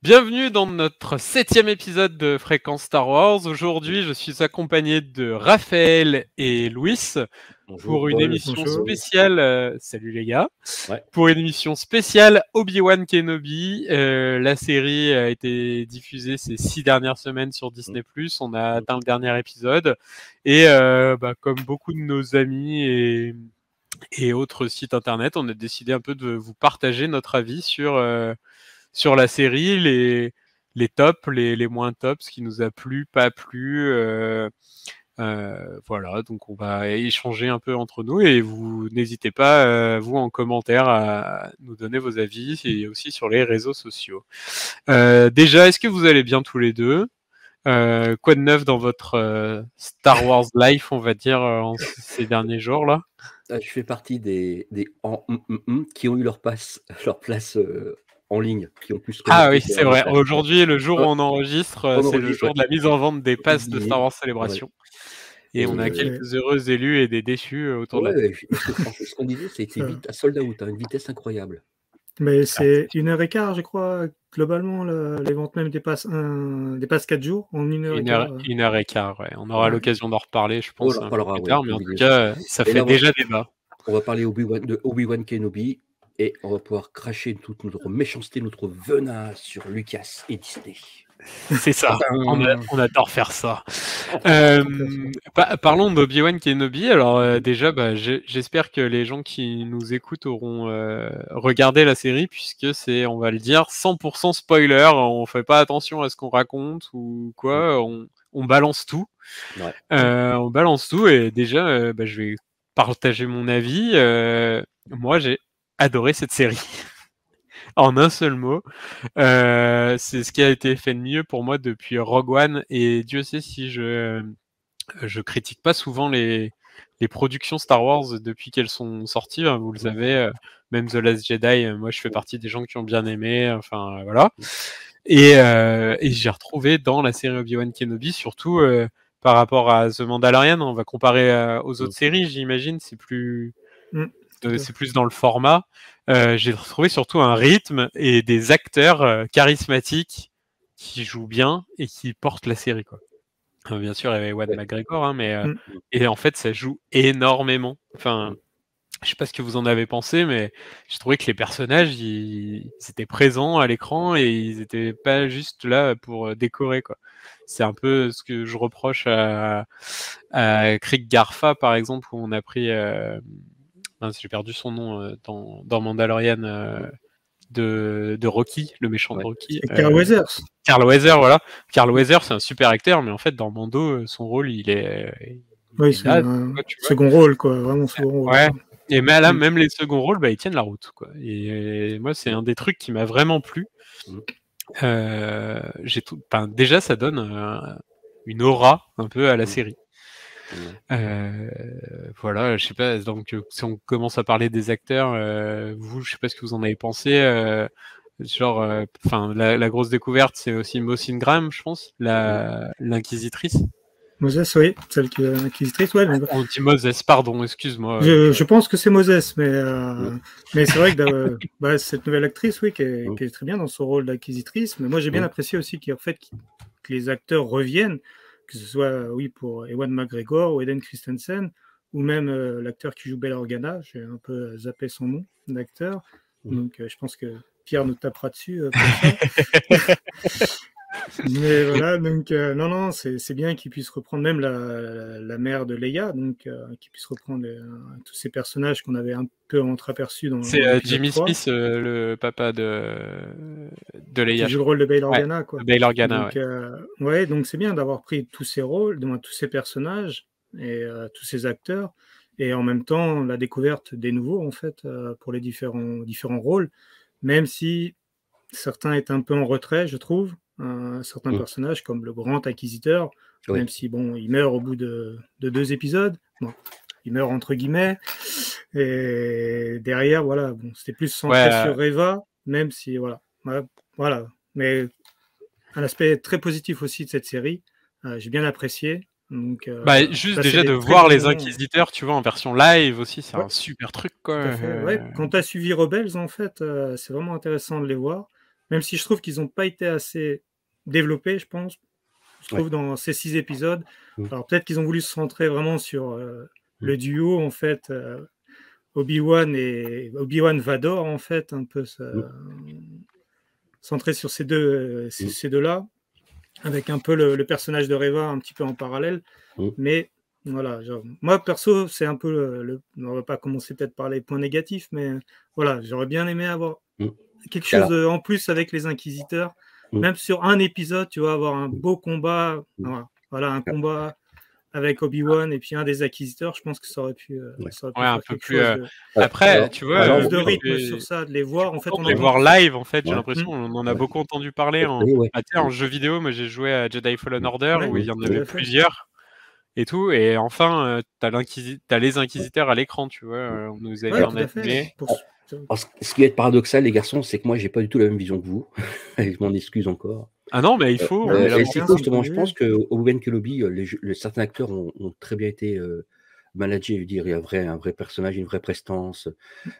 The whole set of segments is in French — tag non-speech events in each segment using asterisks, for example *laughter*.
Bienvenue dans notre septième épisode de Fréquence Star Wars. Aujourd'hui, je suis accompagné de Raphaël et Louis pour une émission spéciale. euh, salut les gars. Ouais. Pour une émission spéciale Obi-Wan Kenobi. Euh, la série a été diffusée ces six dernières semaines sur Disney+. On a atteint le dernier épisode et euh, bah, comme beaucoup de nos amis et et autres sites internet, on a décidé un peu de vous partager notre avis sur euh, sur la série, les, les tops, les, les moins tops, ce qui nous a plu, pas plu. euh, euh, voilà, donc on va échanger un peu entre nous et vous n'hésitez pas, euh, vous en commentaire, à nous donner vos avis et aussi sur les réseaux sociaux. Déjà, est-ce que vous allez bien tous les deux? Quoi de neuf dans votre Star Wars life, on va dire, ces derniers jours là? Je fais partie des, des en, hum, hum, hum qui ont eu leur, passe, leur place en ligne, qui ont se Ah oui, c'est vrai. Aujourd'hui, le jour où on enregistre, c'est le jour de la mise en vente des passes de. Star Wars Célébration. Et on a Euh, quelques heureux élus et des déçus euh, autour de la ce qu'on disait, c'était vite à sold out, à une vitesse incroyable. Mais c'est une heure et quart, je crois, globalement. le- les ventes même dépassent, un, dépassent 4 jours en une heure et Une quart. heure, euh. une heure et quart, ouais. On aura Ouais. l'occasion d'en reparler, je On pense, en un peu reparlera, plus ouais, tard, mais en tout cas, ça Et fait là, déjà débat. On va parler Obi-Wan- de Obi-Wan Kenobi et on va pouvoir cracher toute notre méchanceté, notre venin sur Lucas et Disney. C'est ça. On, a- on adore faire ça. Euh, pa- parlons d'Obi-Wan Kenobi. Alors euh, déjà, bah, j'espère que les gens qui nous écoutent auront euh, regardé la série puisque c'est, on va le dire, 100% spoiler. On fait pas attention à ce qu'on raconte ou quoi. On, on balance tout. Ouais. Euh, on balance tout et déjà, euh, bah, je vais partager mon avis. Euh, moi, j'ai adoré cette série. *laughs* En un seul mot, Euh, c'est ce qui a été fait de mieux pour moi depuis Rogue One et Dieu sait si je je critique pas souvent les les productions Star Wars depuis qu'elles sont sorties. hein, vous le savez, euh, même The Last Jedi, euh, moi je fais partie des gens qui ont bien aimé. Enfin euh, voilà. Et, euh, et j'ai retrouvé dans la série Obi-Wan Kenobi, surtout euh, par rapport à The Mandalorian, on va comparer euh, aux autres séries, j'imagine, c'est plus Mm, euh, c'est plus dans le format. Euh, j'ai retrouvé surtout un rythme et des acteurs euh, charismatiques qui jouent bien et qui portent la série. Quoi. Euh, bien sûr, il y avait Ouais. McGregor, hein, mais Mm. et en fait, ça joue énormément. Enfin, je sais pas ce que vous en avez pensé, mais j'ai trouvé que les personnages, ils, ils étaient présents à l'écran et ils étaient pas juste là pour décorer. Quoi. C'est un peu ce que je reproche à, à Garfa, par exemple, où on a pris. euh, j'ai perdu son nom euh, dans, dans Mandalorian euh, de, de Rocky, le méchant de. Rocky. Carl euh, Weathers. Carl Weathers, voilà. Carl Weathers, c'est un super acteur, mais en fait, dans Mando, son rôle, il est. il Oui, est c'est un second rôle, quoi. Vraiment second rôle. Ouais. Et mais là, même les seconds rôles, bah, ils tiennent la route, quoi. Et, et moi, c'est un des trucs qui m'a vraiment plu. Mm. Euh, j'ai tout. Enfin, déjà, ça donne euh, une aura un peu à la Mm. série. Euh, voilà, je sais pas. Donc, euh, si on commence à parler des acteurs, euh, vous, je sais pas ce que vous en avez pensé. genre, euh, enfin, la, la grosse découverte, c'est aussi Mosin Graham, je pense, la l'inquisitrice. Moses, oui, celle qui est inquisitrice. Ouais, donc, On dit Moses, pardon, excuse-moi. je, je pense que c'est Moses, mais, euh, Ouais. mais c'est vrai que *laughs* euh, bah, cette nouvelle actrice, oui, qui est, Ouais. qui est très bien dans son rôle d'acquisitrice. Mais moi, j'ai bien Ouais. apprécié aussi qu'en fait, que les acteurs reviennent, que ce soit, oui, pour Ewan McGregor ou Eden Christensen, ou même euh, l'acteur qui joue Bell Organa. J'ai un peu zappé son nom d'acteur. Donc, euh, je pense que Pierre nous tapera dessus euh, pour ça. *laughs* Mais voilà, donc euh, non, non, c'est bien qu'ils puissent reprendre même la, la, la mère de Leia, donc euh, qu'ils puissent reprendre euh, tous ces personnages qu'on avait un peu entreaperçus dans. C'est euh, Jimmy 3, Smith, le papa de, de Leia. qui joue le rôle de Bail Organa, quoi. Bail Organa, donc, ouais. ouais, donc c'est bien d'avoir pris tous ces rôles, tous ces personnages et tous ces acteurs, et en même temps la découverte des nouveaux en fait euh, pour les différents différents rôles, même si certains étaient un peu en retrait, je trouve. Euh, certains Mm. personnages comme le grand inquisiteur, Oui. même si bon, il meurt au bout de, de deux épisodes. Bon, il meurt entre guillemets. Et derrière, voilà, bon, c'était plus centré Ouais, sur Reva, même si voilà, voilà. Mais un aspect très positif aussi de cette série, euh, j'ai bien apprécié. Donc, euh, Bah, juste déjà de voir les inquisiteurs, tu vois, en version live aussi, c'est Ouais. un super truc, quoi. Euh, ouais. Quand tu as suivi Rebels, en fait, euh, c'est vraiment intéressant de les voir. même si je trouve qu'ils n'ont pas été assez développés, je pense, je trouve, dans ces six épisodes. Mm. Alors peut-être qu'ils ont voulu se centrer vraiment sur euh, Mm. le duo, en fait, euh, Obi-Wan et Obi-Wan Vador, en fait, un peu ça- centré sur ces deux, euh, ces, Mm. ces deux-là, avec un peu le, le personnage de Reva un petit peu en parallèle. Mm. Mais voilà, genre, moi perso, c'est un peu le, le- On va pas commencer peut-être par les points négatifs, mais voilà, j'aurais bien aimé avoir Mm. quelque chose Alors- en plus avec les Inquisiteurs. Mm. Même sur un épisode, tu vas avoir un beau combat. Mm. Voilà, un combat avec Obi-Wan et puis un des Inquisiteurs. Je pense que ça aurait pu, euh, Ouais. ça aurait pu Ouais, un peu plus, euh, de- Après, Alors- tu vois, alors, de rythme sur ça, de les voir. En fait, on de les voir live, en fait, j'ai l'impression, on en a Ouais. beaucoup entendu parler en, ah, en jeu vidéo. Moi, j'ai joué à Jedi Fallen Order Ouais, où il y en avait plusieurs et tout. Et enfin, euh, t'as l'inquisi- t'as les inquisiteurs à l'écran, tu vois. euh, on nous a Ouais, dit tout en à fait. animé. Pour- Alors, ce- qui va être paradoxal, les garçons, c'est que moi, j'ai pas du tout la même vision que vous. *laughs* je m'en excuse encore. Ah non, mais il faut. Euh, est et c'est c'est justement, je pense que Obi-Wan Kenobi, euh, les, les- certains acteurs ont, ont très bien été euh, managés. Je veux dire, il y a un vrai, un vrai personnage, une vraie prestance.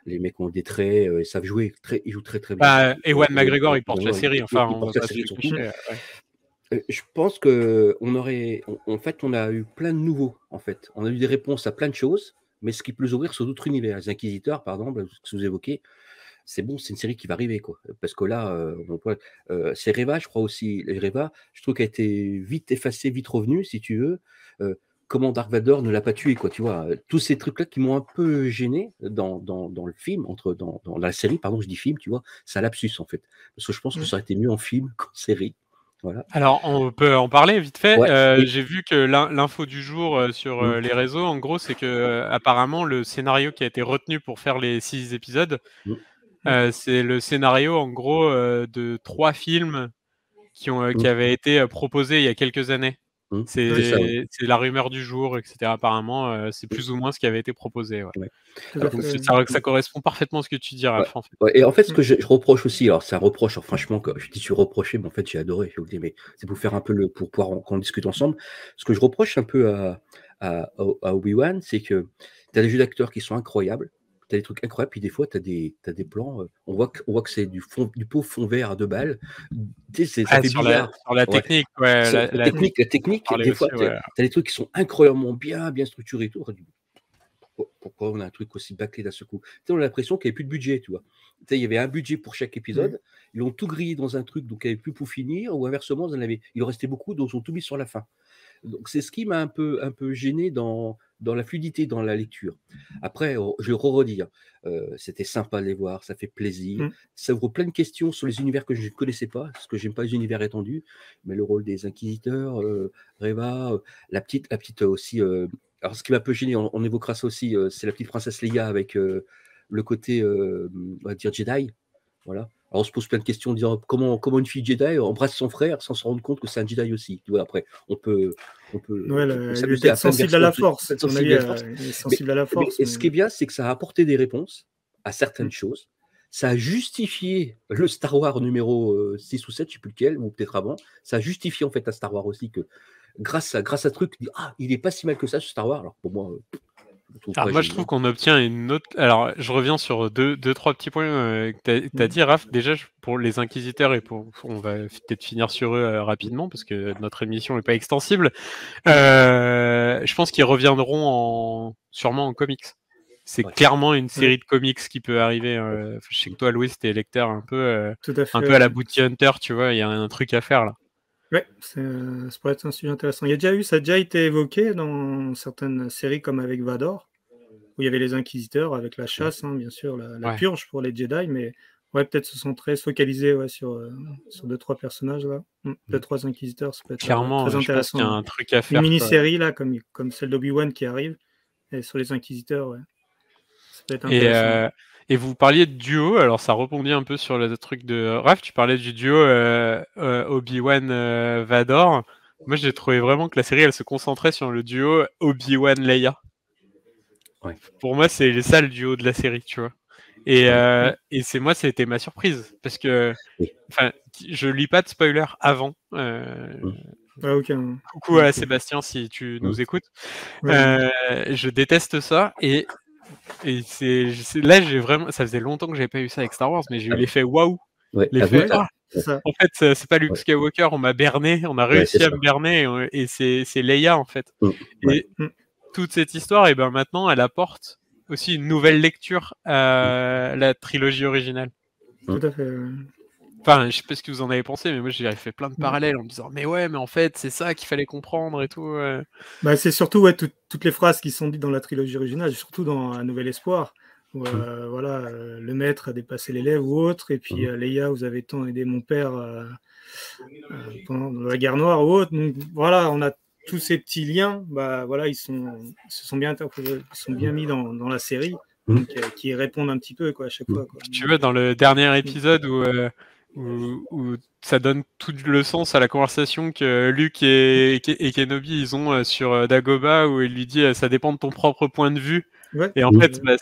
Les mecs ont des traits, euh, ils savent jouer. Très, ils jouent très très bien. Bah, Ewan Euh, McGregor, il porte la série. Enfin, on la série surtout. ouais. Je pense que on aurait, en fait, on a eu plein de nouveaux. En fait, on a eu des réponses à plein de choses, mais ce qui peut nous ouvrir sur d'autres univers. Les Inquisiteurs, par exemple, ce que vous évoquez, c'est bon, c'est une série qui va arriver, quoi. Parce que là, euh, euh, c'est Reva, je crois aussi. Les Reva, je trouve qu'elle a été vite effacée, vite revenue, si tu veux. Euh, comment Dark Vador ne l'a pas tué, quoi, tu vois. Tous ces trucs-là qui m'ont un peu gêné dans, dans, dans le film, entre, dans, dans la série, pardon, je dis film, tu vois, c'est un lapsus, en fait. Parce que je pense que Mm. ça aurait été mieux en film *laughs* qu'en série. Voilà. Alors, on peut en parler vite fait. Ouais, Euh. J'ai vu que l'in- l'info du jour euh, sur euh, les réseaux, en gros, c'est que apparemment le scénario qui a été retenu pour faire les six épisodes, euh, c'est le scénario en gros euh, de trois films qui ont qui avaient été proposés il y a quelques années. Mm. C'est la rumeur du jour, etc. Apparemment, euh, c'est plus ou moins ce qui avait été proposé. ouais. Donc, ça, ça correspond parfaitement à ce que tu dis, Raph. En fait. Ouais, et en fait, ce que je, je reproche aussi, alors c'est un reproche, alors franchement, que je dis tu reproché, mais en fait j'ai adoré, je vous dis, mais c'est pour faire un peu le, pour pouvoir qu'on discute ensemble. Ce que je reproche un peu à, à, à Obi-Wan, c'est que tu as des jeux d'acteurs qui sont incroyables, tu as des trucs incroyables, puis des fois tu as des, t'as des plans, euh, on voit que, on voit que c'est du, fond, du pot fond vert à deux balles, tu sais, Ah, sur, la, sur technique, ouais. La- technique, la technique, des fois, tu as des trucs qui sont incroyablement bien, bien structurés et tout. Pourquoi- on a un truc aussi bâclé d'un seul coup? On a l'impression qu'il n'y avait plus de budget, tu vois. Il y avait un budget pour chaque épisode, ils l'ont tout grillé dans un truc, donc il n'y avait plus pour finir, ou inversement, ils en avaient- il en restait beaucoup, donc ils ont tout mis sur la fin. Donc c'est ce qui m'a un peu, un peu gêné dans, dans la fluidité, dans la lecture. Après, oh, je vais redire, euh, c'était sympa de les voir, ça fait plaisir. Mm. Ça ouvre plein de questions sur les univers que je ne connaissais pas, parce que j'aime pas les univers étendus, mais le rôle des inquisiteurs, euh, Reva, euh, la petite, la petite euh, aussi. euh, alors ce qui m'a un peu gêné, on, on évoquera ça aussi, c'est la petite princesse Leia avec le côté, on va dire Jedi. Voilà. Alors on se pose plein de questions, disant comment, comment une fille Jedi embrasse son frère sans se rendre compte que c'est un Jedi aussi? Tu vois, après, on peut, on peut, Ouais, on peut est à sensible à la force. sensible à la euh, est sensible à la Mais- force. et ce qui est bien, c'est que ça a apporté des réponses à certaines choses? Ça a justifié le Star Wars numéro euh, 6 ou 7, je ne sais plus lequel, ou peut-être avant. Ça a justifié en fait à Star Wars aussi que grâce à, grâce à truc, ah, il n'est pas si mal que ça ce Star Wars. Alors pour moi, euh, Alors moi, je trouve qu'on obtient une autre. Alors, je reviens sur deux, deux trois petits points euh, que tu as, dit, Raph. Déjà, pour les inquisiteurs, et pour, on va peut-être finir sur eux euh, rapidement, parce que notre émission n'est pas extensible. Euh, je pense qu'ils reviendront en, sûrement en comics. C'est Ouais. clairement une série de comics qui peut arriver. euh, je sais que toi, Louis, t'es lecteur un peu, euh, Tout à fait. un peu à la Bounty Hunter, tu vois. Il y a un truc à faire là. C'est, euh, ça pourrait être un sujet intéressant. Il y a déjà eu, ça a déjà été évoqué dans certaines séries comme avec Vador, où il y avait les Inquisiteurs avec la chasse, hein, bien sûr, la, la Ouais. purge pour les Jedi, mais ouais, peut-être se centrer, se focaliser ouais, sur, euh, sur deux, trois personnages là. Mm, Deux, trois Inquisiteurs, ça peut être euh, Clairement, très je pense qu'il intéressant. y a un truc à faire. Une mini-série là, comme, comme celle d'Obi-Wan qui arrive, et sur les Inquisiteurs, ouais. Ça peut être Et, intéressant. euh, et vous parliez de duo, alors ça rebondit un peu sur le truc de Raph, tu parlais du duo euh, euh, Obi-Wan euh, Vador. Moi j'ai trouvé vraiment que la série elle se concentrait sur le duo Obi-Wan Leia. Ouais. Pour moi c'est ça le duo de la série, tu vois. Et, euh, et c'est moi c'était ma surprise parce que je lis pas de spoiler avant. Euh. Ouais, aucun. Coucou à Sébastien si tu nous écoutes. Ouais. Euh, je déteste ça et, et c'est c'est- là j'ai vraiment ça faisait longtemps que j'avais pas eu ça avec Star Wars mais j'ai eu Ah. l'effet waouh Ouais, l'effet ah, En fait, c'est pas Luke Skywalker, on m'a berné, on a réussi à me berner, et, c'est Leia, en fait. Mm. Et mm. toute cette histoire, et ben maintenant, elle apporte aussi une nouvelle lecture à la trilogie originale. Tout à fait. Enfin, je sais pas ce que vous en avez pensé, mais moi j'ai fait plein de parallèles en me disant mais ouais, mais en fait c'est ça qu'il fallait comprendre et tout. Bah, c'est surtout ouais, toutes les phrases qui sont dites dans la trilogie originale, surtout dans Un Nouvel Espoir. Où, mmh. euh, voilà, euh, le maître a dépassé l'élève ou autre, et puis mmh. euh, Leia, vous avez tant aidé mon père pendant la guerre noire ou autre. Donc voilà, on a tous ces petits liens, bah voilà, ils sont, se sont bien ils sont bien mis dans, dans la série. Qui répondent un petit peu quoi, à chaque fois. Quoi. Tu veux, dans le dernier épisode où, où, ça donne tout le sens à la conversation que Luke et, et Kenobi ils ont sur Dagoba, où il lui dit ça dépend de ton propre point de vue. Et en fait, bah,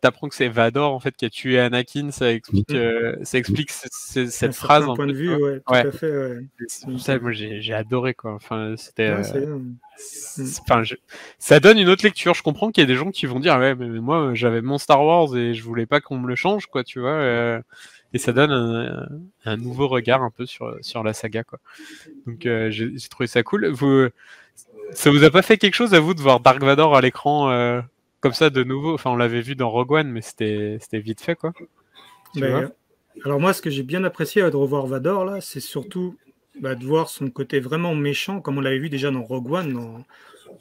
t'apprends que c'est Vador en fait qui a tué Anakin. Ça explique, mm. euh, ça explique cette phrase. point de vue, ouais, tout à fait. Ouais. Ça, moi, j'ai adoré quoi. Enfin, c'était. Euh, enfin, ça donne une autre lecture. Je comprends qu'il y a des gens qui vont dire ouais, mais moi j'avais mon Star Wars et je voulais pas qu'on me le change, quoi, tu vois. Euh, et ça donne un, un, nouveau regard un peu sur sur la saga, quoi. Donc j'ai trouvé ça cool. Vous, ça vous a pas fait quelque chose à vous de voir Dark Vador à l'écran comme ça de nouveau? Enfin, on l'avait vu dans Rogue One, mais c'était vite fait, quoi. alors moi, ce que j'ai bien apprécié de revoir Vador, là, c'est surtout bah, de voir son côté vraiment méchant, comme on l'avait vu déjà dans Rogue One, dans,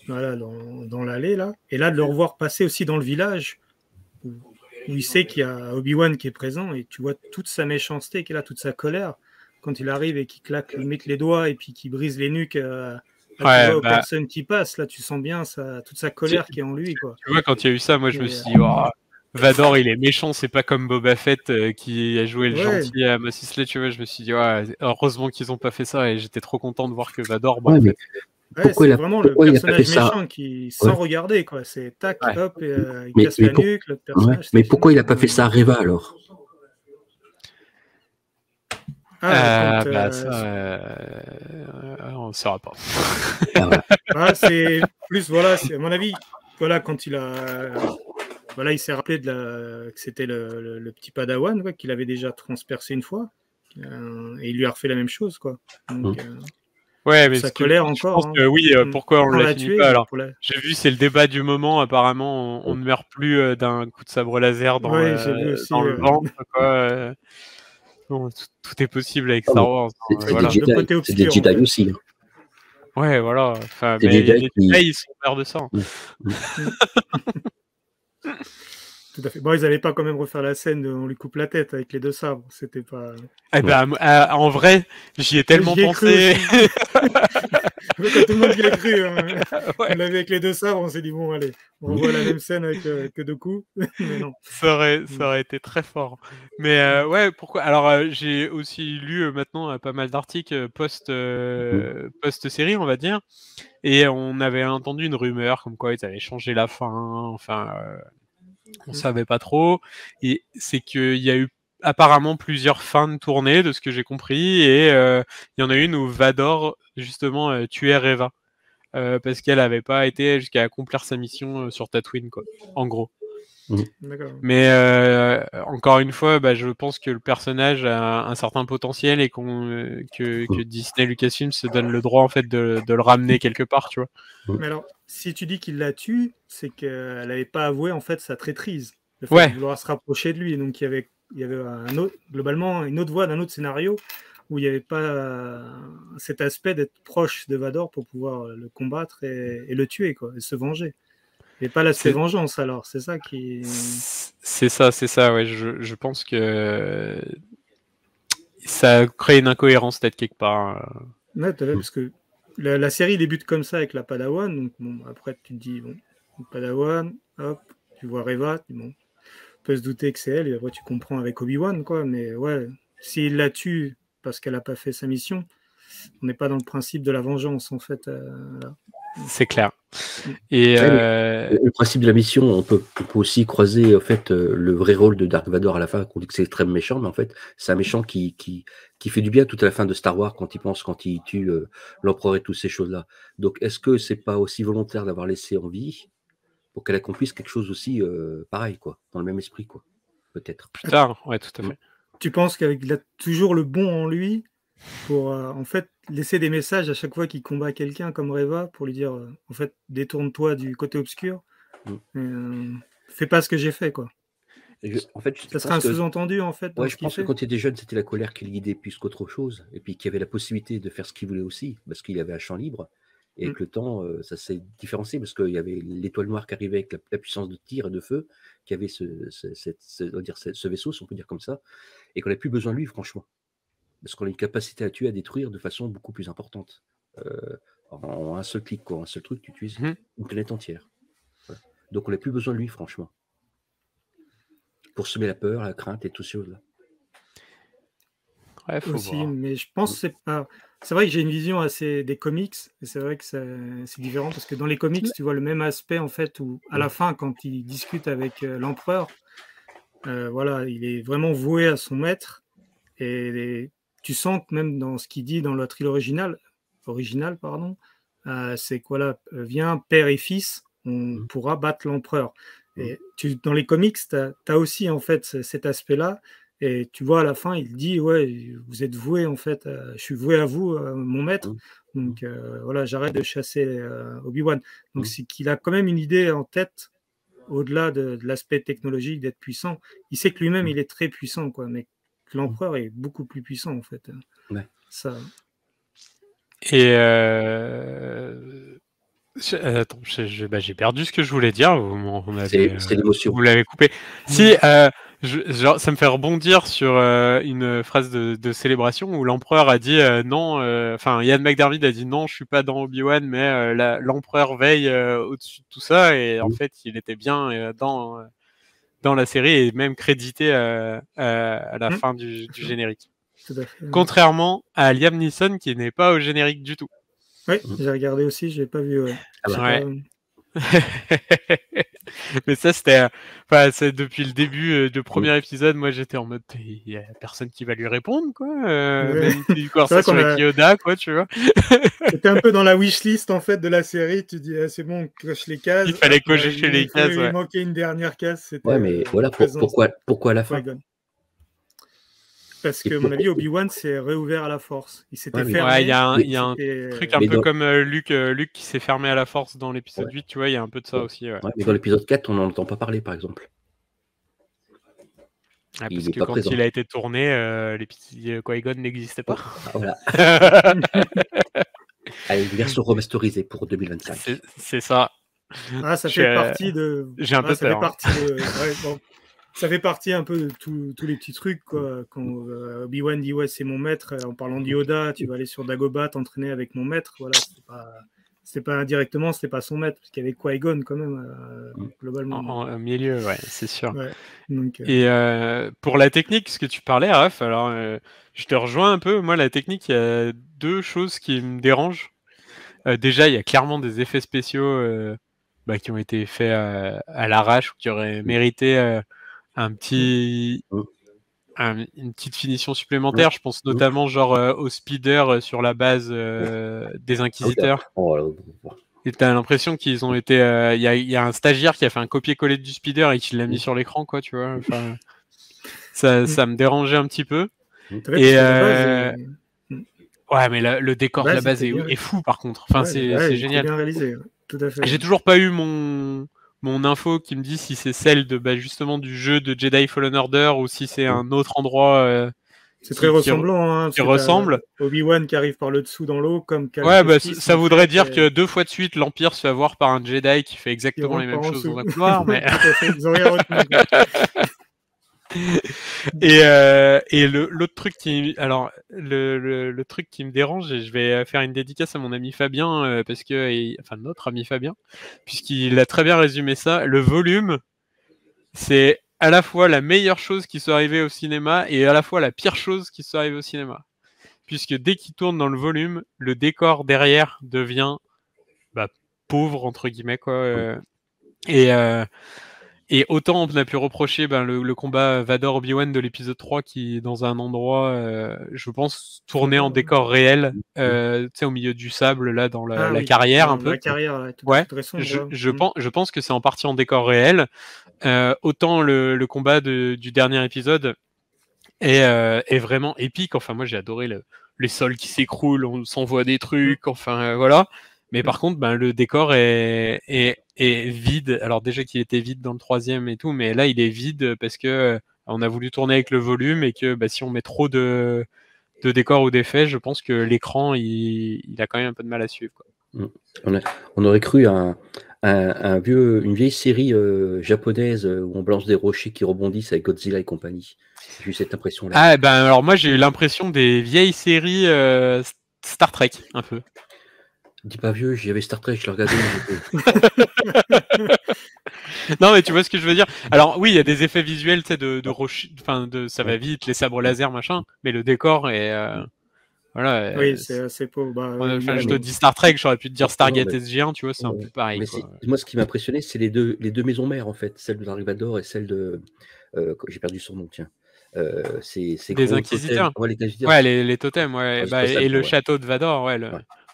voilà, dans, l'allée, là. Et là, de le revoir passer aussi dans le village, il sait qu'il y a Obi-Wan qui est présent, et tu vois toute sa méchanceté, qu'il a toute sa colère, quand il arrive et qu'il claque limite les doigts, et puis qu'il brise les nuques... Euh, Ouais, tu bah... qui passe, là, tu sens bien ça, toute sa colère qui est en lui. Quoi. Tu vois, quand il y a eu ça, moi, je me suis dit, oh, Vador, il est méchant, c'est pas comme Boba Fett euh, qui a joué le gentil à Massisley, tu vois. Je me suis dit, ouais, heureusement qu'ils ont pas fait ça et j'étais trop content de voir que Vador. Bon, ouais, pourquoi il a, vraiment le personnage méchant qui, sans regarder, quoi. C'est tac, hop, et, euh, il mais, casse la nuque. Le personnage, mais pourquoi il a pas fait ça à Reva alors? Ah, euh, bah, ça, euh, on ne saura pas. *laughs* Ah, c'est plus, voilà, à mon avis, voilà, quand il a. Voilà, il s'est rappelé de la... que c'était le, le, petit padawan qu'il avait déjà transpercé une fois. Euh, et il lui a refait la même chose. Quoi. Donc, mmh. Ouais, mais sa colère encore. Hein. oui, mmh. pourquoi on, l'a tué pas alors J'ai vu, c'est le débat du moment. Apparemment, on, ne meurt plus d'un coup de sabre laser dans, ouais, vu dans le ventre. Quoi tout, est possible avec Star Wars. C'est voilà. des, des Jedi aussi. Hein. Ouais, voilà. Enfin, mais les Jedi, ils sont peurs de ça. Hein. Mm. *laughs* Tout à fait. Bon, ils n'allaient pas quand même refaire la scène de on lui coupe la tête avec les deux sabres. C'était pas. Eh ben, euh, en vrai, j'y ai tellement pensé. *laughs* Quand tout le monde y a cru. Hein. On l'avait avec les deux sabres, on s'est dit bon, allez, on revoit la même scène avec euh, que deux coups. *laughs* Mais non. Ça aurait, ça mm. aurait été très fort. Mais euh, ouais, pourquoi Alors, j'ai aussi lu maintenant pas mal d'articles post, mm. post série, on va dire, et on avait entendu une rumeur comme quoi ils avaient changé la fin. Enfin on mmh. savait pas trop. Et c'est qu'il y a eu apparemment plusieurs fins de tournée, de ce que j'ai compris, et euh, il y en a une où Vador, justement, euh, tuait Reva. Euh, parce qu'elle n'avait pas été jusqu'à accomplir sa mission sur Tatooine, quoi, en gros. Mmh. Mais euh, encore une fois, bah, je pense que le personnage a un certain potentiel et qu'on euh, que, que, Disney Lucasfilm se donne le droit en fait de, de, le ramener quelque part, tu vois. Mais alors, si tu dis qu'il l'a tué, c'est qu'elle n'avait pas avoué en fait sa traîtrise, le fait ouais. de vouloir se rapprocher de lui. Donc il y avait, il y avait un autre, globalement une autre voie d'un autre scénario où il n'y avait pas cet aspect d'être proche de Vador pour pouvoir le combattre et, et le tuer, quoi, et se venger. Et pas l'aspect vengeance alors, c'est ça qui. C'est ça, c'est ça, ouais. Je, je, pense que ça crée une incohérence peut-être quelque part. Euh. Ouais, parce que la, la, série débute comme ça avec la Padawan, donc bon, après tu te dis, bon, Padawan, hop, tu vois Reva, bon, on peut se douter que c'est elle, et après tu comprends avec Obi-Wan, quoi, mais ouais, s'il la tue parce qu'elle n'a pas fait sa mission, on n'est pas dans le principe de la vengeance en fait. Euh, là. C'est clair. Et euh... le principe de la mission, on peut, on peut, aussi croiser en fait euh, le vrai rôle de Dark Vador à la fin, qu'on dit que c'est extrêmement méchant, mais en fait, c'est un méchant qui, qui, qui fait du bien tout à la fin de Star Wars quand il pense, quand il tue euh, l'empereur et toutes ces choses-là. Donc, est-ce que c'est pas aussi volontaire d'avoir laissé en vie pour qu'elle accomplisse quelque chose aussi euh, pareil, quoi, dans le même esprit, quoi, peut-être? Plus tard, ouais, tout à fait. tu penses qu'il a toujours le bon en lui pour euh, en fait laisser des messages à chaque fois qu'il combat quelqu'un comme Reva pour lui dire euh, en fait détourne-toi du côté obscur, mm. fais pas ce que j'ai fait quoi. en fait, ça serait un sous-entendu en fait. Ouais, je pense que quand il était jeune, c'était la colère qui le guidait plus qu'autre chose, et puis qu'il avait la possibilité de faire ce qu'il voulait aussi, parce qu'il avait un champ libre. Et avec mm. le temps, ça s'est différencié parce qu'il y avait l'étoile noire qui arrivait avec la, puissance de tir et de feu, qui avait ce, dire, ce, vaisseau, si on peut dire comme ça, et qu'on n'a plus besoin de lui, franchement. Parce qu'on a une capacité à tuer, à détruire de façon beaucoup plus importante. en un seul clic, quoi, un seul truc, tu utilises mm. une planète entière. Donc on n'a plus besoin de lui, franchement. Pour semer la peur, la crainte et tout ces choses-là. Ouais, faut aussi, mais je pense que c'est pas c'est vrai que j'ai une vision assez des comics, et c'est vrai que c'est différent parce que dans les comics, tu vois le même aspect en fait où à la fin, quand il discute avec euh, l'empereur, euh, voilà, il est vraiment voué à son maître et tu sens que même dans ce qu'il dit dans la trilogie originale, original, pardon, euh, c'est quoi là, viens père et fils, on mmh. pourra battre l'empereur. Mmh. Et tu, dans les comics, tu as, as, aussi en fait cet aspect-là et tu vois, à la fin, il dit Ouais, vous êtes voué, en fait, je suis voué à vous, mon maître. Mmh. Donc euh, voilà, j'arrête de chasser euh, Obi-Wan. Donc c'est qu'il a quand même une idée en tête, au-delà de, l'aspect technologique, d'être puissant. Il sait que lui-même, il est très puissant, quoi, mais l'empereur est beaucoup plus puissant, en fait. Ouais. Ça. Et. Euh... Attends, bah, j'ai perdu ce que je voulais dire. Vous, c'est l'émotion. Vous l'avez coupé. Si, genre, ça me fait rebondir sur euh, une phrase de, célébration où l'empereur a dit euh, non, euh, enfin Yann McDermott a dit non, je suis pas dans Obi-Wan, mais l'empereur veille au-dessus de tout ça et en fait il était bien dans dans la série et même crédité à la mmh. fin du, générique. Contrairement à Liam Neeson qui n'est pas au générique du tout. Oui, j'ai regardé aussi, je l'ai pas vu. Ouais. Ah *laughs* Mais ça, c'était. Enfin, depuis le début euh, du premier épisode, moi j'étais en mode. Il n'y a personne qui va lui répondre, quoi. Euh, Même conversation avec Yoda, quoi, tu vois. *laughs* C'était un peu dans la wishlist, en fait, de la série. Tu dis, ah, c'est bon, coche les cases. Il fallait cocher les cases. Il manquait une dernière case. Ouais, mais voilà, pourquoi, pourquoi à la fin? Parce que, à mon avis, Obi-Wan s'est réouvert à la force. Il s'était fermé. Ouais, il y a un, y a un truc un peu comme euh, Luke, euh, Luke qui s'est fermé à la force dans l'épisode 8, tu vois, il y a un peu de ça aussi. mais dans l'épisode 4, on n'en entend pas parler, par exemple. parce que quand il a été tourné, euh, l'épisode Qui-Gon n'existait pas. Ah, voilà. *laughs* Allez, une version remasterisée pour 2025. C'est ça. Ah, ça fait partie de. J'ai un peu ça Fait partie de ça fait partie un peu de tous les petits trucs. Quoi. Quand euh, Obi-Wan dit Ouais, c'est mon maître, en parlant d'Yoda, tu vas aller sur Dagobah t'entraîner avec mon maître. Voilà, c'était pas, c'était pas indirectement, c'était pas son maître, parce qu'il y avait Qui-Gon quand même, euh, mm. globalement. En, milieu, ouais, c'est sûr. Euh, Et pour la technique, ce que tu parlais, Raph, alors je te rejoins un peu. Moi, la technique, il y a deux choses qui me dérangent. déjà, il y a clairement des effets spéciaux bah, qui ont été faits à l'arrache ou qui auraient mérité un petit, mmh. une petite finition supplémentaire. Je pense notamment genre euh, au speeder euh, sur la base euh, *laughs* des inquisiteurs. Oh, et t'as l'impression qu'ils ont été. Il y, a un stagiaire qui a fait un copier-coller du speeder et qui l'a mis mmh. sur l'écran, quoi, tu vois. Enfin, *laughs* ça, mmh. ça me dérangeait un petit peu. Et ouais, mais le décor de la base est, fou, par contre. Enfin, c'est génial. J'ai toujours pas eu mon mon info qui me dit si c'est celle de bah, justement du jeu de Jedi Fallen Order ou si c'est un autre endroit. Euh, c'est très ressemblant. Hein, qui ressemble. Obi-Wan qui arrive par le dessous dans l'eau, comme. Ouais, bah, ça voudrait dire que deux fois de suite, l'Empire se fait avoir par un Jedi qui fait exactement les mêmes choses dans un couloir. mais... *laughs* Ils ont rien *laughs* et, euh, et l'autre truc qui, alors le, le, truc qui me dérange, et je vais faire une dédicace à mon ami Fabien euh, parce que, enfin notre ami Fabien, puisqu'il a très bien résumé ça. Le volume, c'est à la fois la meilleure chose qui soit arrivée au cinéma et à la fois la pire chose qui soit arrivée au cinéma, puisque dès qu'il tourne dans le volume, le décor derrière devient bah, pauvre entre guillemets quoi. Euh, et et autant on a pu reprocher ben, le, combat Vador Obi-Wan de l'épisode 3 qui est dans un endroit, euh, je pense, tourné en décor réel, euh, au milieu du sable, là, dans la, ah carrière un peu. La carrière, ouais. je, je, pense, je pense que c'est en partie en décor réel. Euh, autant le, le combat de, du dernier épisode, euh, est vraiment épique. Enfin, moi, j'ai adoré le, les sols qui s'écroulent, on s'envoie des trucs, enfin, euh, voilà. Mais par contre, ben, le décor est, est, est vide. Alors déjà qu'il était vide dans le troisième et tout, mais là, il est vide parce que euh, on a voulu tourner avec le volume et que bah, si on met trop de, de décors ou d'effets, je pense que l'écran, il, il, a quand même un peu de mal à suivre. Quoi. Mm. On, a, on, aurait cru un, un, un, vieux, une vieille série euh, japonaise où on balance des rochers qui rebondissent avec Godzilla et compagnie. J'ai eu cette impression-là. Ah, ben alors moi, j'ai eu l'impression des vieilles séries euh, Star Trek, un peu. Dis pas vieux, j'y avais Star Trek, je l'ai regardé. *laughs* non, mais tu vois ce que je veux dire. Alors oui, il y a des effets visuels, tu sais, de, de enfin, de ça va vite, les sabres laser, machin, mais le décor est, euh, voilà. Oui, euh, c'est assez pauvre. Bah, enfin, je te dis Star Trek, j'aurais pu te dire Stargate mais... SG1, tu vois, c'est un peu pareil. Mais moi, ce qui m'a impressionné, c'est les deux, les deux maisons mères, en fait, celle de Dark Vador et celle de, euh, j'ai perdu son nom, tiens. Euh, c'est les inquisiteurs. Ouais, les, inquisiteurs. ouais, les, les totems, ouais. bah, et le château de Vador, ouais. Le...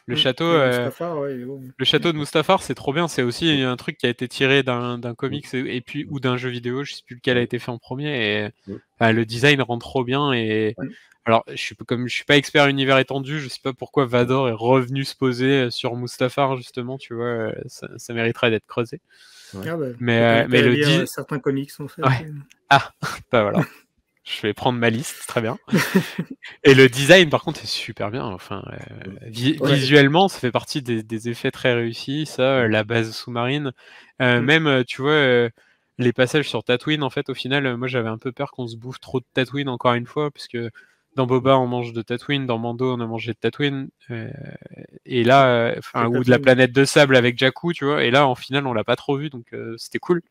Le château, euh, ouais, le château de Mustafar, c'est trop bien. C'est aussi un truc qui a été tiré d'un comics et, et, puis ou d'un jeu vidéo. Je sais plus lequel a été fait en premier. Et le design rend trop bien. Et alors, je suis comme je suis pas expert univers étendu, je sais pas pourquoi Vador est revenu se poser sur Mustafar justement. Tu vois, ça, ça mériterait d'être creusé. Ah bah, mais euh, mais le di... certains comics en fait. Ah, *laughs* bah voilà. Je vais prendre ma liste, très bien. *laughs* et le design, par contre, est super bien. Enfin, euh, vi ouais. visuellement, ça fait partie des, des, effets très réussis. Ça, la base sous-marine, euh, mm. même, tu vois, euh, les passages sur Tatooine, en fait, au final, moi, j'avais un peu peur qu'on se bouffe trop de Tatooine encore une fois, puisque dans Boba, on mange de Tatooine, dans Mando, on a mangé de Tatooine, et là, enfin, ou de la planète de sable avec Jakku, tu vois. Et là, en final, on l'a pas trop vu, donc c'était cool.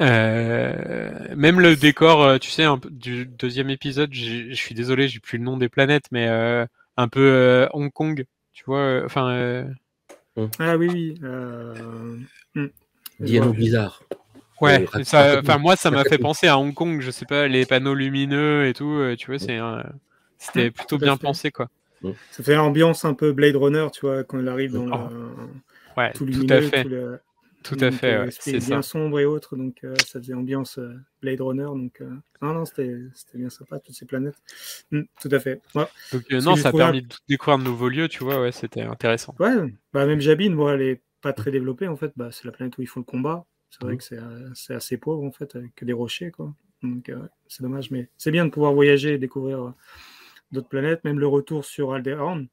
Euh, même le décor, euh, tu sais, un peu, du deuxième épisode, je suis désolé, j'ai plus le nom des planètes, mais euh, un peu euh, Hong Kong, tu vois, enfin. Ah oui, oui. Hmm. Diano bizarre. Ouais, enfin moi ça m'a fait *laughs* penser à Hong Kong, je sais pas, les panneaux lumineux et tout, tu vois, c'est c'était plutôt bien fait. pensé quoi. Ça fait ambiance un peu Blade Runner, tu vois, quand il arrive dans oh. le... ouais, tout lumineux, tout à fait. Tout le... Tout à fait, euh, ouais, c'était bien ça. sombre et autres, donc euh, ça faisait ambiance euh, Blade Runner. Donc, non, non, c'était bien sympa, toutes ces planètes. Mm, tout à fait. Ouais. Donc, non, ça a permis de découvrir de nouveaux lieux, tu vois, ouais, c'était intéressant. Ouais, bah, même Jabin, moi, elle est pas très développée, en fait. Bah, c'est la planète où ils font le combat. C'est vrai mmh. que c'est assez pauvre, en fait, avec des rochers, quoi. Donc, c'est dommage, mais c'est bien de pouvoir voyager et découvrir d'autres planètes, même le retour sur Alderaan.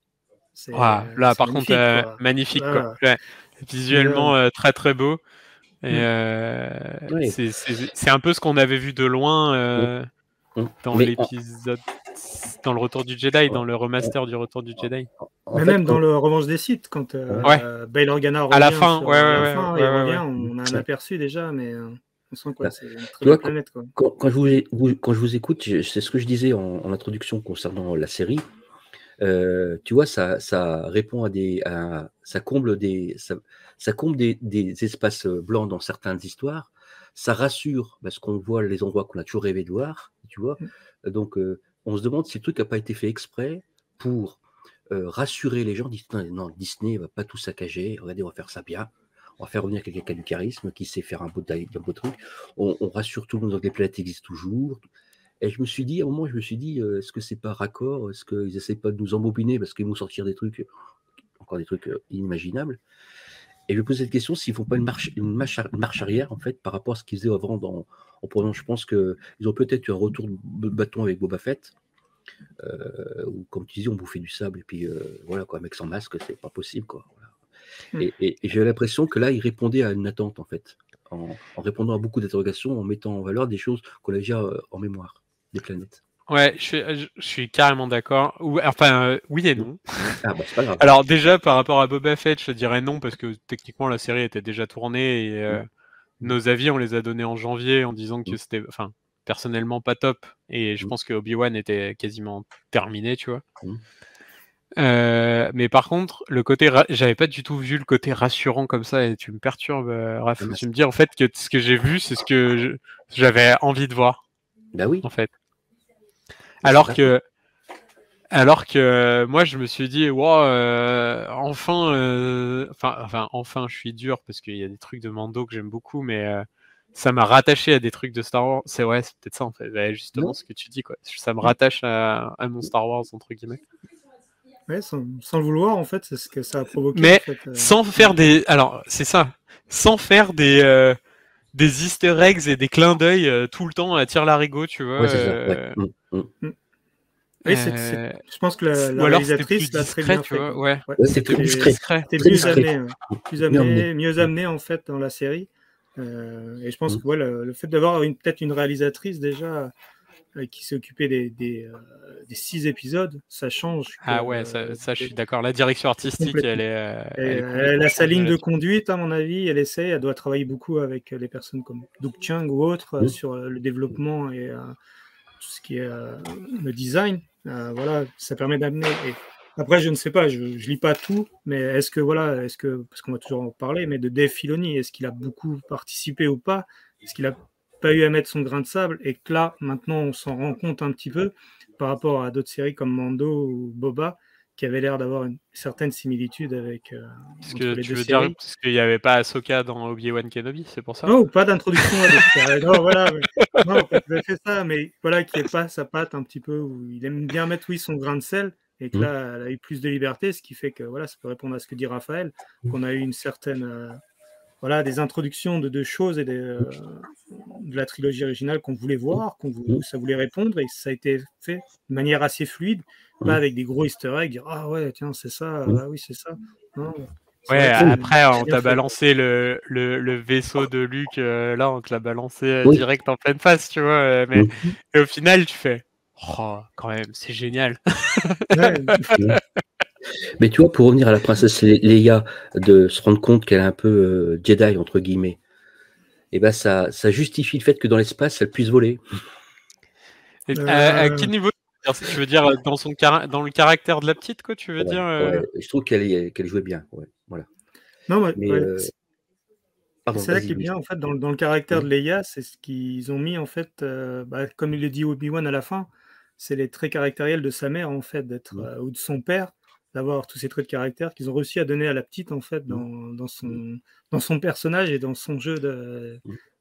Ah, là, par contre, quoi. magnifique, quoi. Ouais. Visuellement euh, très très beau. Et euh, oui. c'est un peu ce qu'on avait vu de loin euh, oui. dans l'épisode, dans le Retour du Jedi, dans le remaster du Retour du Jedi. Mais même dans le Revanche des Sites, quand euh, ouais. Bail Organa revient à la fin, ouais, à la fin ouais, et revient, on a un aperçu déjà, mais on sent quoi, c'est une très belle planète. Quoi. Quand, quand, je vous, quand je vous écoute, c'est ce que je disais en, en introduction concernant la série. Euh, tu vois, ça, ça répond à des, à, ça comble des, ça, ça comble des, des, espaces blancs dans certaines histoires. Ça rassure parce qu'on voit les endroits qu'on a toujours rêvé de voir, tu vois. Mmh. Donc, euh, on se demande si le truc n'a pas été fait exprès pour euh, rassurer les gens. Disent, non, Disney va pas tout saccager. Regardez, on va faire ça bien. On va faire revenir quelqu'un qui a du charisme, qui sait faire un beau, un beau truc. On, on rassure tout le monde que les planètes existent toujours. Et je me suis dit, à un moment, je me suis dit, euh, est-ce que c'est pas raccord? Est-ce qu'ils essaient pas de nous embobiner parce qu'ils vont sortir des trucs, encore des trucs euh, inimaginables? Et je me pose cette question s'ils font pas une marche, une marche, une marche arrière, en fait, par rapport à ce qu'ils faisaient avant dans, en prenant, je pense qu'ils ont peut-être eu un retour de bâton avec Boba Fett, euh, où, comme tu dis, on bouffait du sable, et puis euh, voilà, quoi, un mec sans masque, c'est pas possible, quoi. Voilà. Mmh. Et, et, et j'ai l'impression que là, il répondait à une attente, en fait, en, en répondant à beaucoup d'interrogations, en mettant en valeur des choses qu'on a déjà en mémoire des planètes. Ouais, je suis, je suis carrément d'accord. Enfin, euh, oui et non. Ah bah, pas grave. Alors déjà, par rapport à Boba Fett, je dirais non parce que techniquement la série était déjà tournée et euh, nos avis, on les a donnés en janvier en disant que c'était, enfin, personnellement pas top. Et je pense que Obi-Wan était quasiment terminé, tu vois. Euh, mais par contre, le côté, j'avais pas du tout vu le côté rassurant comme ça, et tu me perturbes, Raph. Tu me dis en fait que ce que j'ai vu, c'est ce que j'avais envie de voir. Bah oui. En fait. Alors que, alors que moi, je me suis dit, wow, euh, enfin, euh, enfin, enfin, enfin, je suis dur parce qu'il y a des trucs de Mando que j'aime beaucoup, mais euh, ça m'a rattaché à des trucs de Star Wars. C'est ouais, c'est peut-être ça en fait. justement, ce que tu dis, quoi. Ça me rattache à, mon Star Wars, entre guillemets. Ouais, sans, le vouloir, en fait, c'est ce que ça a provoqué. Mais euh. sans faire des. Alors, c'est ça. Sans faire des. Euh, des easter eggs et des clins d'œil euh, tout le temps à tir larigot, tu vois. Mm, mm. Mm. Oui, je pense que la, réalisatrice l'a très bien fait. Ouais. C'était plus discret. C'était mieux amené, plus amené, mieux amené en fait dans la série. Euh, et je pense que le, fait d'avoir peut-être une réalisatrice déjà euh, qui s'est des, des, euh, des, six épisodes, ça change. ah ouais, ça, ça je suis d'accord. La direction artistique, elle est. elle, a sa ligne de conduite, à mon avis. Elle essaie, elle doit travailler beaucoup avec les personnes comme Doug Chang ou autres sur le développement et tout ce qui est le design. voilà, ça permet d'amener. Après, je ne sais pas, je, ne lis pas tout, mais est-ce que, voilà, est-ce que, parce qu'on va toujours en parler, mais de Dave Filoni, est-ce qu'il a beaucoup participé ou pas? Est-ce qu'il a pas eu à mettre son grain de sable et que là, maintenant, on s'en rend compte un petit peu par rapport à d'autres séries comme Mando ou Boba, qui avaient l'air d'avoir une certaine similitude avec. Euh, parce que tu veux dire parce qu'il n'y avait pas Ahsoka dans Obi-Wan Kenobi, c'est pour ça? Non, pas d'introduction à *laughs* Non, voilà, mais, non, pas fait ça, mais voilà, qui est pas sa patte un petit peu, où il aime bien mettre, oui, son grain de sel, et que mmh. là, elle a eu plus de liberté, ce qui fait que voilà, ça peut répondre à ce que dit Raphaël, qu'on a eu une certaine, euh, voilà, des introductions de deux choses et euh, de la trilogie originale qu'on voulait voir, qu'on voulait, mmh. ça voulait répondre, et ça a été fait de manière assez fluide, pas avec des gros Easter eggs, dire ah ouais, tiens, c'est ça, ah oui, c'est ça. ouais, après, on t'a balancé le, le, vaisseau de Luc, euh, là, on te l'a balancé direct en pleine face, tu vois, mais et au final, tu fais Oh, quand même, c'est génial. *laughs* Mais tu vois, pour revenir à la princesse Leia, de se rendre compte qu'elle est un peu euh, Jedi, entre guillemets, et eh ben ça, ça justifie le fait que dans l'espace, elle puisse voler. à, euh. quel niveau tu veux dire? Dans, son dans le caractère de la petite, quoi, tu veux dire euh? Je trouve qu'elle jouait bien. voilà. Non, mais, c'est là qui est bien en fait dans, dans le caractère de Leia, c'est ce qu'ils ont mis en fait, bah, comme il le dit Obi-Wan à la fin, c'est les traits caractériels de sa mère, en fait, d'être, mmh. euh, ou de son père, d'avoir tous ces traits de caractère qu'ils ont réussi à donner à la petite, en fait, mmh. dans, son, mmh. dans son personnage et dans son jeu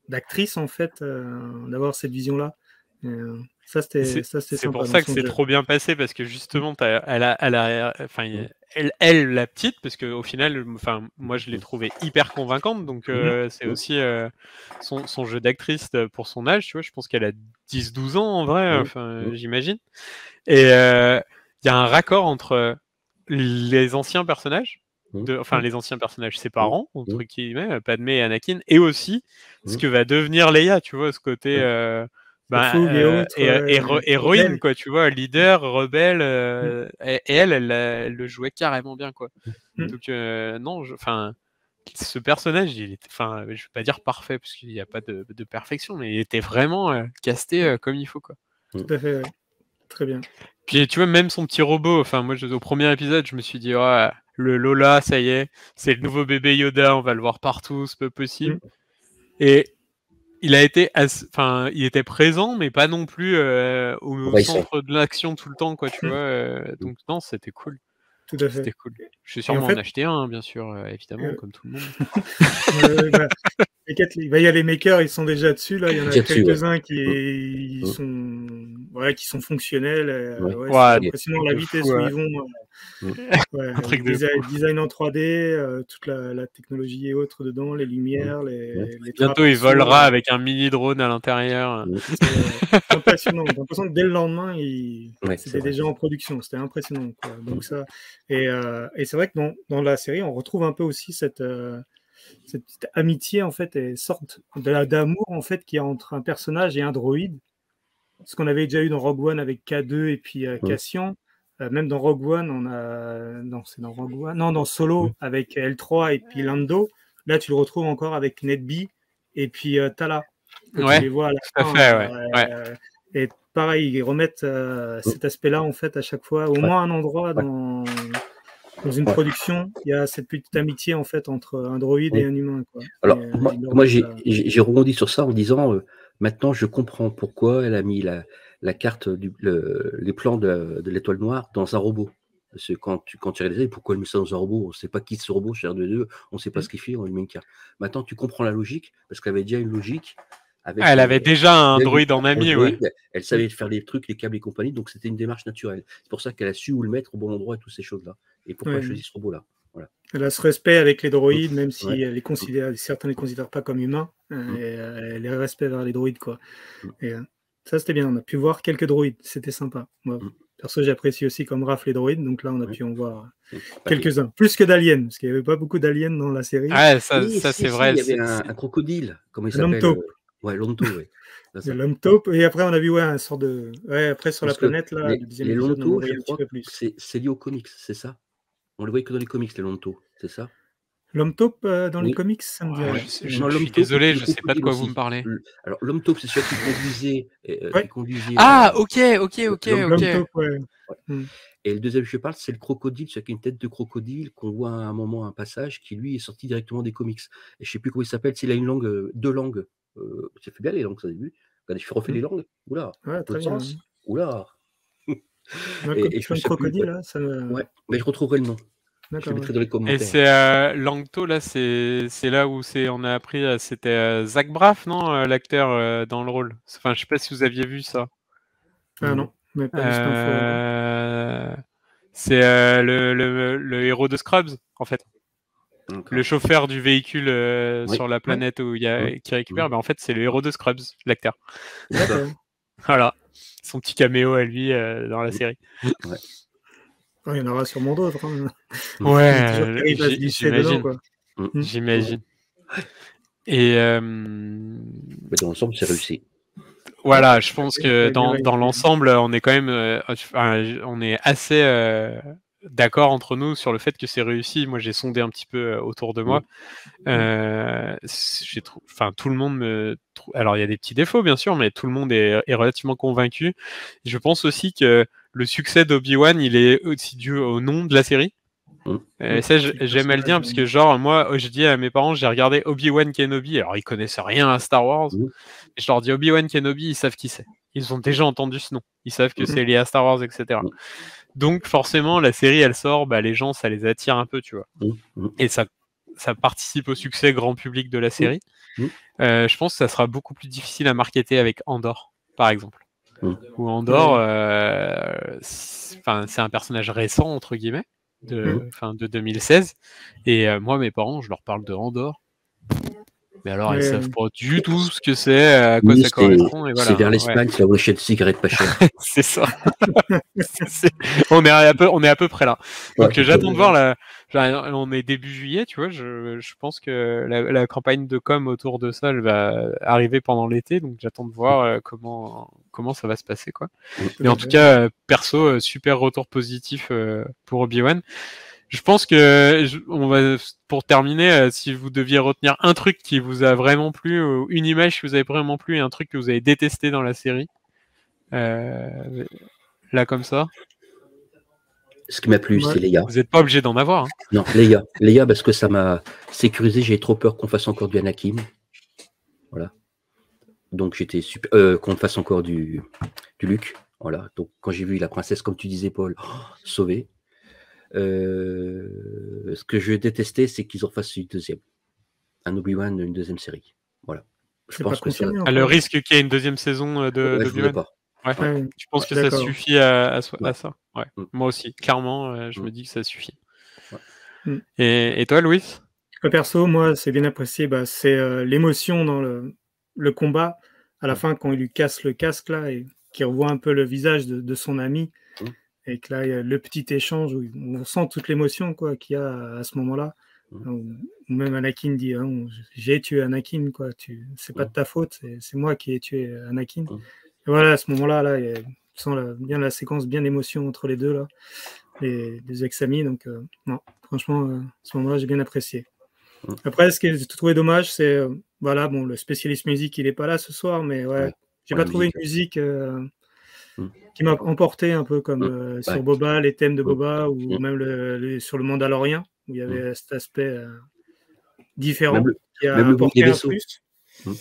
d'actrice, en fait, euh, d'avoir cette vision-là. Euh, ça, c'était C'est pour ça que c'est trop bien passé, parce que justement, elle a, elle a, enfin, elle, la petite, parce qu'au final, enfin, moi je l'ai trouvée hyper convaincante, donc euh, c'est aussi euh, son, jeu d'actrice pour son âge, tu vois, je pense qu'elle a 10-12 ans en vrai, enfin, j'imagine. Et il y a un raccord entre les anciens personnages, de, enfin les anciens personnages, ses parents, entre guillemets, Padmé et Anakin, et aussi ce que va devenir Leia, tu vois, ce côté bah, euh, euh, héroïne, quoi, tu vois, leader, rebelle, euh, mmh. et, elle, elle, le jouait carrément bien, quoi. Mmh. Donc, non, enfin, ce personnage, il était, enfin, je vais pas dire parfait, parce qu'il n'y a pas de, perfection, mais il était vraiment casté comme il faut, quoi. Tout à fait, Très bien. Puis, tu vois, même son petit robot, enfin, moi, au premier épisode, je me suis dit, oh, le Lola, ça y est, c'est le nouveau bébé Yoda, on va le voir partout, c'est peu possible. Mmh. Et il a été, enfin, il était présent, mais pas non plus euh, au centre de l'action tout le temps, quoi, tu mmh. vois. Euh, donc non, c'était cool. Tout à fait. C'était cool. Je suis sûrement en, en acheter un, bien sûr, euh, évidemment, comme tout le monde. *laughs* bah, il y a les makers, ils sont déjà dessus. Là, il y en a quelques-uns qui, mmh. sont, voilà, qui sont fonctionnels. Ouais. c'est impressionnant la vitesse où ils vont. Mm. *laughs* un truc design, design, en 3D, euh, toute la, technologie et autres dedans, les lumières, les, les Bientôt, il volera avec un mini drone à l'intérieur. *laughs* C'est impressionnant. J'ai l'impression que dès le lendemain, il... c'était déjà en production. C'était impressionnant. Donc, ça... Et, euh, et c'est vrai que dans, dans, la série, on retrouve un peu aussi cette. Euh, cette petite amitié en fait et sorte d'amour en fait qui est entre un personnage et un droïde ce qu'on avait déjà eu dans Rogue One avec K2 et puis Cassian euh, même dans Rogue One, on a. Non, c'est dans Rogue One. Non, dans Solo, avec L3 et puis Lando. Là, tu le retrouves encore avec Netby et puis euh, Tala. Ouais, tu les vois à la fin, fait, ouais. Euh, et pareil, ils remettent cet aspect-là, en fait, à chaque fois. Au moins un endroit dans, dans une production, il y a cette petite amitié, en fait, entre un droïde et un humain. Quoi. Alors, moi, moi j'ai rebondi sur ça en disant maintenant, je comprends pourquoi elle a mis la la carte, du, les plans de, l'étoile noire dans un robot. Parce que quand tu, quand tu réalises pourquoi il met ça dans un robot, on ne sait pas qui ce robot, cher de deux, on ne sait pas ce qu'il fait, on lui met une carte. Maintenant, tu comprends la logique, parce qu'elle avait déjà une logique. Avec, elle avait déjà un droïde en ami, ouais. Elle savait faire les trucs, les câbles et compagnie, donc c'était une démarche naturelle. C'est pour ça qu'elle a su où le mettre au bon endroit et toutes ces choses-là. Et pourquoi elle choisit ce robot-là. Voilà. Elle a ce respect avec les droïdes, même si elle les considère, certains ne les considèrent pas comme humains. Mmh. Et, elle les respect vers les droïdes, quoi. Mmh. Et, ça, c'était bien. On a pu voir quelques droïdes. C'était sympa. Moi, mm. perso, j'apprécie aussi comme Raph les droïdes. Donc là, on a pu en voir quelques-uns. Plus que d'aliens, parce qu'il n'y avait pas beaucoup d'aliens dans la série. Ah, ça, ça c'est vrai. Il y avait un, crocodile. Comment il s'appelle. Euh, ouais, l'homme-taupe, oui. L'homme-taupe. *laughs* Et après, on a vu ouais, un sort de. Ouais, après, sur la planète, là, les, les longs c'est lié aux comics, c'est ça? On le voit que dans les comics, les longs c'est ça? L'homme taupe euh, dans les comics, ça me dit. Ah, je, suis désolé, je ne sais pas de quoi vous me parlez. Alors, l'homme taupe, c'est celui qui conduisait. Euh, qui conduisait ah, euh, ok, ok, ok. ok. Taupe, ouais. Hmm. Et le deuxième que je parle, c'est le crocodile, celui qui a une tête de crocodile, qu'on voit à un moment, un passage, qui lui est sorti directement des comics. Et je ne sais plus comment il s'appelle, s'il a une langue, deux langues. Euh, ça fait bien les langues, ça, début. Quand je refais les langues, oula. Ouais, très bien. Sens. Oula. et, et je crocodile, là, ça. Ouais, mais je retrouverai le nom. Et c'est euh, Langto, là, c'est là où on a appris, euh, c'était euh, Zach Braff, non, euh, l'acteur dans le rôle? Enfin, je sais pas si vous aviez vu ça. Ah non, mais pas C'est le, le, le, héros de Scrubs, en fait. Le chauffeur du véhicule sur la planète où il y a, qui récupère, ben, en fait, c'est le héros de Scrubs, l'acteur. *laughs* voilà, son petit caméo à lui dans la série. Ouais. Il y en aura sûrement d'autres. Hein. Ouais, j'imagine. Mm. Mm. J'imagine. Et euh... Mais dans l'ensemble, c'est réussi. Voilà, je pense que dans, dans l'ensemble, on est quand même, euh, on est assez euh, d'accord entre nous sur le fait que c'est réussi. Moi, j'ai sondé un petit peu euh, autour de moi. Mm. Euh, enfin, tout le monde me. Alors, il y a des petits défauts, bien sûr, mais tout le monde est, est relativement convaincu. Je pense aussi que le succès d'Obi-Wan, il est aussi dû au nom de la série. Mmh. Et ça, j'aime à le dire, parce que, genre, moi, je dis à mes parents, j'ai regardé Obi-Wan Kenobi, alors ils connaissent rien à Star Wars, mmh. et je leur dis Obi-Wan Kenobi, ils savent qui c'est. Ils ont déjà entendu ce nom. Ils savent que mmh. c'est lié à Star Wars, etc. Donc, forcément, la série, elle sort, bah, les gens, ça les attire un peu, tu vois. Et ça, ça participe au succès grand public de la série. Euh, je pense que ça sera beaucoup plus difficile à marketer avec Andor, par exemple. Mm. Où Andorre, euh, c'est un personnage récent, entre guillemets, de, mm. de 2016. Et euh, moi, mes parents, je leur parle de Andorre. Mais alors, ils savent pas du tout ce que c'est, à quoi ça correspond. Voilà. C'est vers l'Espagne, c'est la de cigarettes pas chères. *laughs* c'est ça. *laughs* on, est à peu, on est à peu près là. Donc, j'attends de voir la, on est début juillet, tu vois. Je, je pense que la, campagne de com autour de ça, elle va arriver pendant l'été, donc j'attends de voir euh, comment comment ça va se passer, quoi. Mais en tout cas, euh, perso, euh, super retour positif pour Obi-Wan. Je pense que on va pour terminer, si vous deviez retenir un truc qui vous a vraiment plu, ou une image qui vous a vraiment plu, et un truc que vous avez détesté dans la série, là comme ça. Ce qui m'a plu, c'est Leia. Vous n'êtes pas obligé d'en avoir. Hein. Non, Leia. Leia, parce que ça m'a sécurisé. J'ai trop peur qu'on fasse encore du Anakin. Voilà. Donc j'étais super. Euh, qu'on fasse encore du, du Luke. Voilà. Donc quand j'ai vu la princesse, comme tu disais, Paul, oh, *gasps* sauvée. Euh, ce que je détestais, c'est qu'ils en fassent une deuxième. Un Obi-Wan, une deuxième série. Voilà. Je pense que ça... le risque qu'il y ait une deuxième saison euh, de, ouais, pas. Ouais. Je pense que ça suffit à, ça. Mm. Moi aussi, clairement, euh, je mm. me dis que ça suffit. Mm. Et, toi, Louis? Perso, moi, c'est bien apprécié. Bah, c'est euh, l'émotion dans le, combat. À la fin, quand il lui casse le casque, là, et qu'il revoit un peu le visage de, son ami. Et que là, il y a le petit échange où on sent toute l'émotion qu'il y a à ce moment-là. Ou même Anakin dit hein, J'ai tué Anakin, quoi. Tu... C'est pas de ta faute, c'est moi qui ai tué Anakin voilà, à ce moment-là, là, il sent bien la séquence, bien l'émotion entre les deux, là, les, les ex-amis. Donc, euh, non, franchement, euh, à ce moment-là, j'ai bien apprécié. Après, ce que j'ai trouvé dommage, c'est, euh, voilà, bon, le spécialiste musique, il n'est pas là ce soir, mais ouais, j'ai pas trouvé une musique mm. qui m'a emporté un peu comme sur Boba, les thèmes de Boba, ou même le, sur le Mandalorien, où il y avait cet aspect différent qui a apporté un plus. Mm.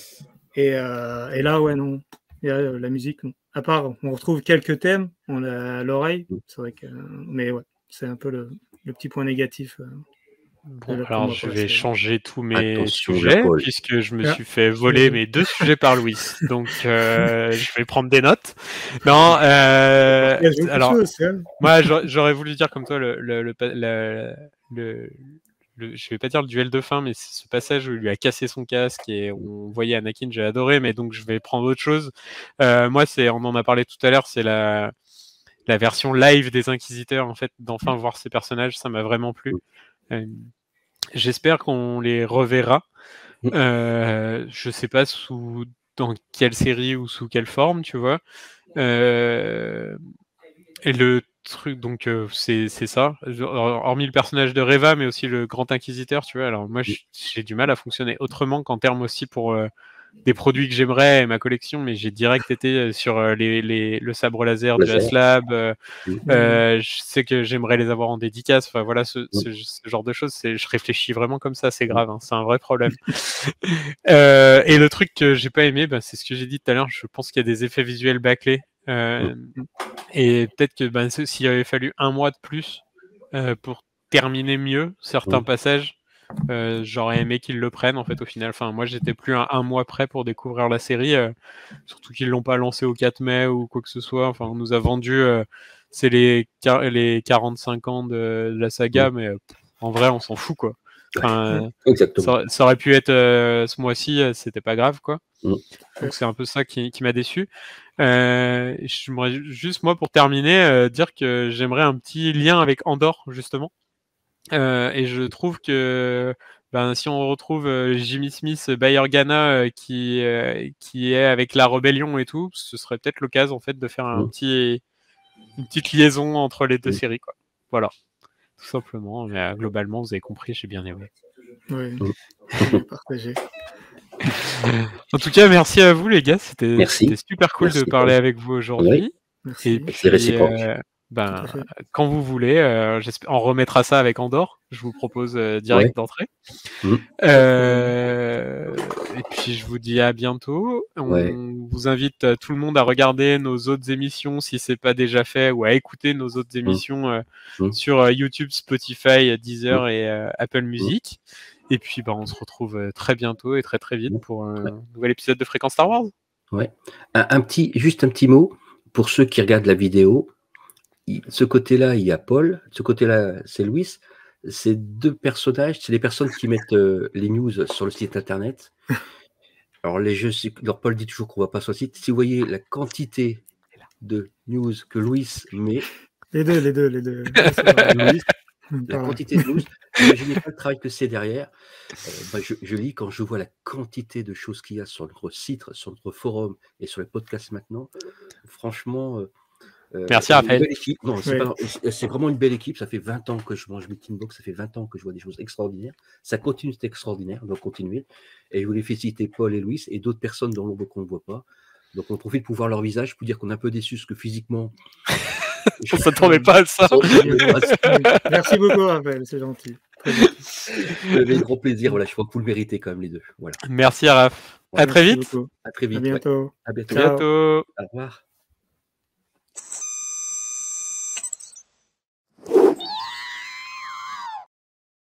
Et, et, là, ouais, non, euh, la musique, à part, on retrouve quelques thèmes, on a l'oreille, mm. c'est vrai que, mais ouais, C'est un peu le, petit point négatif. Bon, alors je vais changer tous mes sujets puisque je me ah. suis fait voler mes deux sujets par Louis. *laughs* Donc euh, je vais prendre des notes. Non, euh, alors hein. moi j'aurais voulu dire comme toi le, le, le, le le, je vais pas dire le duel de fin, mais c'est ce passage où il lui a cassé son casque et on voyait Anakin, j'ai adoré, mais donc je vais prendre autre chose. Euh, moi, c'est, on en a parlé tout à l'heure, c'est la, la version live des Inquisiteurs, en fait, d'enfin voir ces personnages, ça m'a vraiment plu. Euh, j'espère qu'on les reverra. Euh, je sais pas sous dans quelle série ou sous quelle forme, tu vois. Euh, et le truc, donc euh, c'est ça. Hormis le personnage de Reva, mais aussi le grand inquisiteur, tu vois. Alors moi, j'ai du mal à fonctionner autrement qu'en termes aussi pour euh, des produits que j'aimerais et ma collection, mais j'ai direct été euh, sur les, les, le sabre laser de Aslab. je sais que j'aimerais les avoir en dédicace. Enfin voilà, ce, ce, genre de choses, je réfléchis vraiment comme ça. C'est grave, hein, c'est un vrai problème. *laughs* et le truc que j'ai pas aimé, bah, c'est ce que j'ai dit tout à l'heure. Je pense qu'il y a des effets visuels bâclés euh, et peut-être que ben, s'il avait fallu un mois de plus euh, pour terminer mieux certains passages, euh, j'aurais aimé qu'ils le prennent en fait au final. Enfin, moi j'étais plus un, un, mois près pour découvrir la série, surtout qu'ils l'ont pas lancé au 4 mai ou quoi que ce soit. Enfin, on nous a vendu, c'est les, les 45 ans de, la saga, mais en vrai on s'en fout quoi. Enfin, ça, ça, aurait pu être ce mois-ci, c'était pas grave quoi. Donc c'est un peu ça qui, qui m'a déçu. Euh, j'aimerais juste, moi, pour terminer, euh, dire que j'aimerais un petit lien avec Andorre, justement. Euh, et je trouve que ben, si on retrouve Jimmy Smith, Bayer Ghana, qui, qui est avec la rébellion et tout, ce serait peut-être l'occasion en fait de faire un mm. petit, une petite liaison entre les deux mm. séries. Quoi. Voilà, tout simplement. Mais, globalement, vous avez compris, j'ai bien aimé. Oui, mm. partagé. *laughs* en tout cas, merci à vous les gars. C'était super cool de parler avec vous aujourd'hui. Et puis, réciproque. Euh, ben, quand vous voulez, euh, on remettra ça avec Andorre. Je vous propose euh, direct d'entrée. Mm. et puis je vous dis à bientôt. On vous invite tout le monde à regarder nos autres émissions si c'est pas déjà fait ou à écouter nos autres mm. émissions mm. sur YouTube, Spotify, Deezer et Apple Music. Et puis, bah, on se retrouve euh, très bientôt et très très vite pour un nouvel épisode de Fréquence Star Wars. Ouais. Un, petit, juste un petit mot pour ceux qui regardent la vidéo. Ce côté-là, il y a Paul. Ce côté-là, c'est Louis. Ces deux personnages, c'est les personnes qui mettent euh, les news sur le site internet. Alors, les jeux, alors Paul dit toujours qu'on ne va pas sur le site. Si vous voyez la quantité de news que Louis met. Les deux, les deux, les deux. *laughs* la quantité de news. Imaginez pas le travail que c'est derrière. Euh, bah, je, lis quand je vois la quantité de choses qu'il y a sur notre site, sur notre forum et sur les podcasts maintenant. Franchement. Euh, Merci Raphaël. C'est vraiment une belle équipe. Ça fait 20 ans que je mange Meeting Box. Ça fait 20 ans que je vois des choses extraordinaires. Ça continue d'être extraordinaire. On doit continuer. Et je voulais féliciter Paul et Louis et d'autres personnes dans l'ombre qu'on ne voit pas. Donc on profite pour voir leur visage, pour dire qu'on est un peu déçu, parce que physiquement, je ne s'attendais pas à ça. Merci beaucoup, Raphaël, c'est gentil. J'avais un gros plaisir. Voilà, je crois que vous le méritez quand même, les deux. Voilà. Merci, Raph. à très vite. À très vite. À bientôt. À bientôt. bientôt. Au revoir.